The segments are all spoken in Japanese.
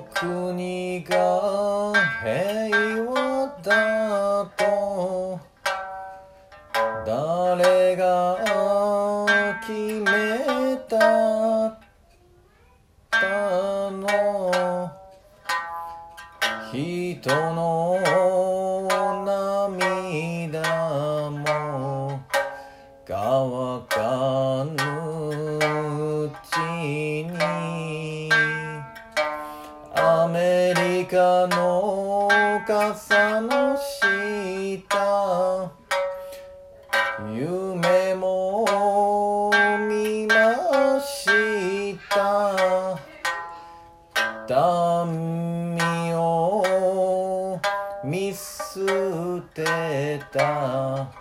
国が平和だと。誰が決めたの？人のの傘の下夢も見ました民を見捨てた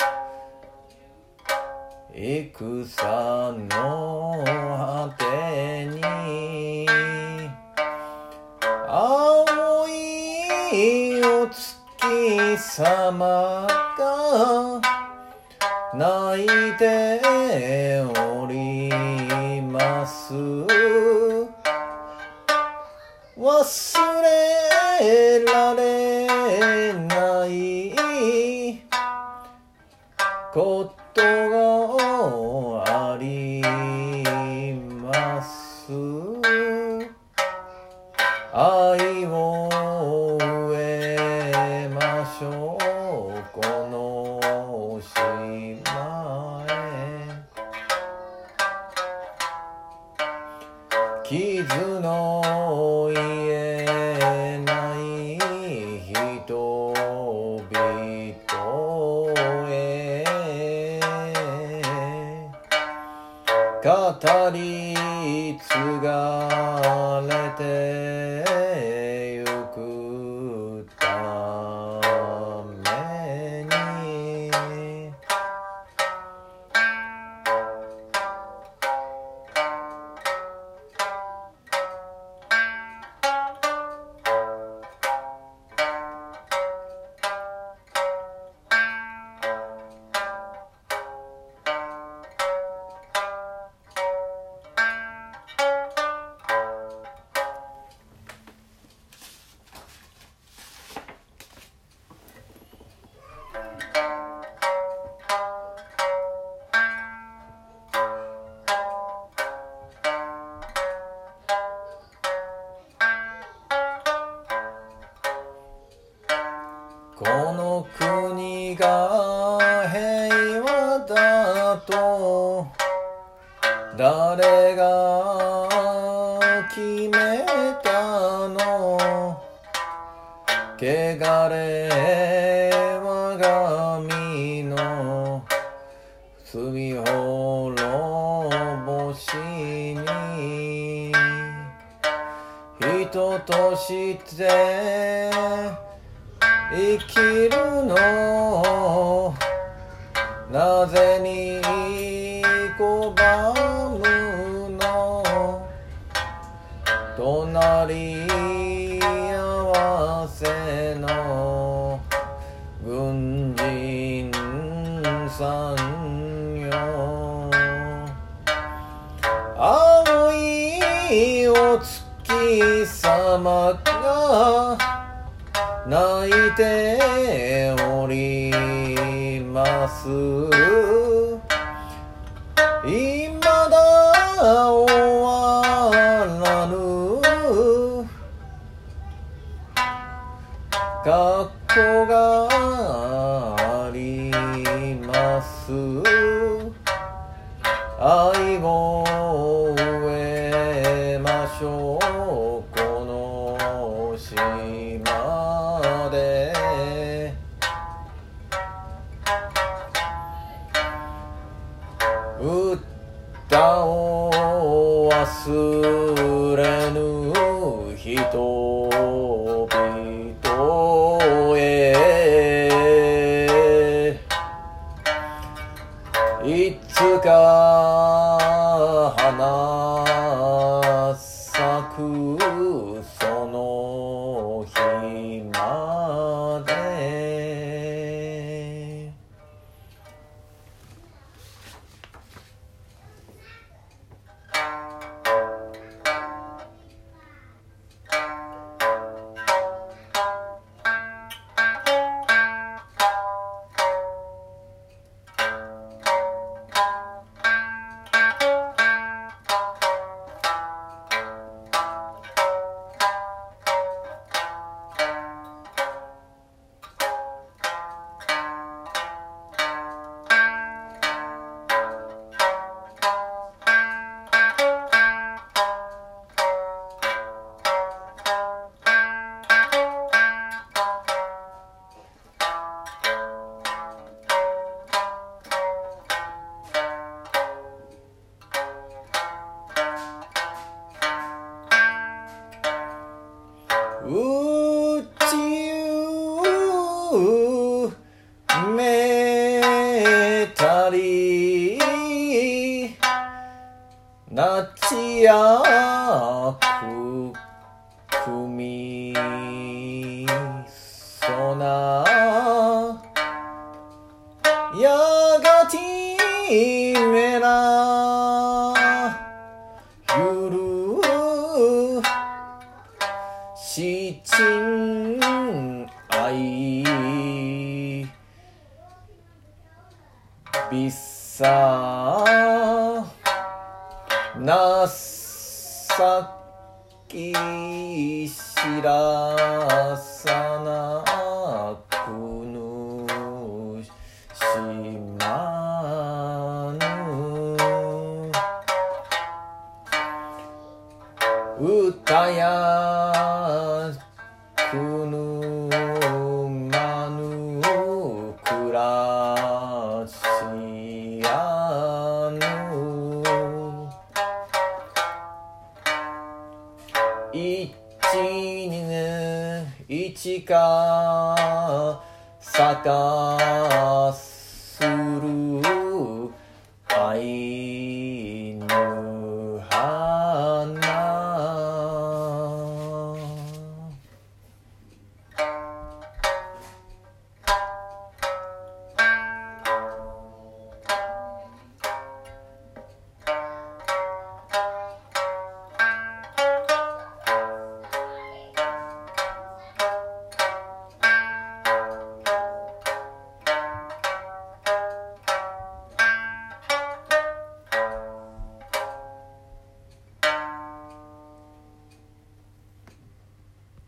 戦の果てに様が泣いております。忘れられないことがあり。ます傷の癒えない人々へ語り継がれてが平和だと誰が決めたの？汚れ我が身の。罪滅ぼしに。人として生きるの。なぜに拒むの？隣り合わせの。軍人さんよ。青いお月様が泣いております。未だ終わらぬ。過去があります。愛をなちやふくみなさきしらさなくぬしまぬ歌やくぬ一二年一かさかする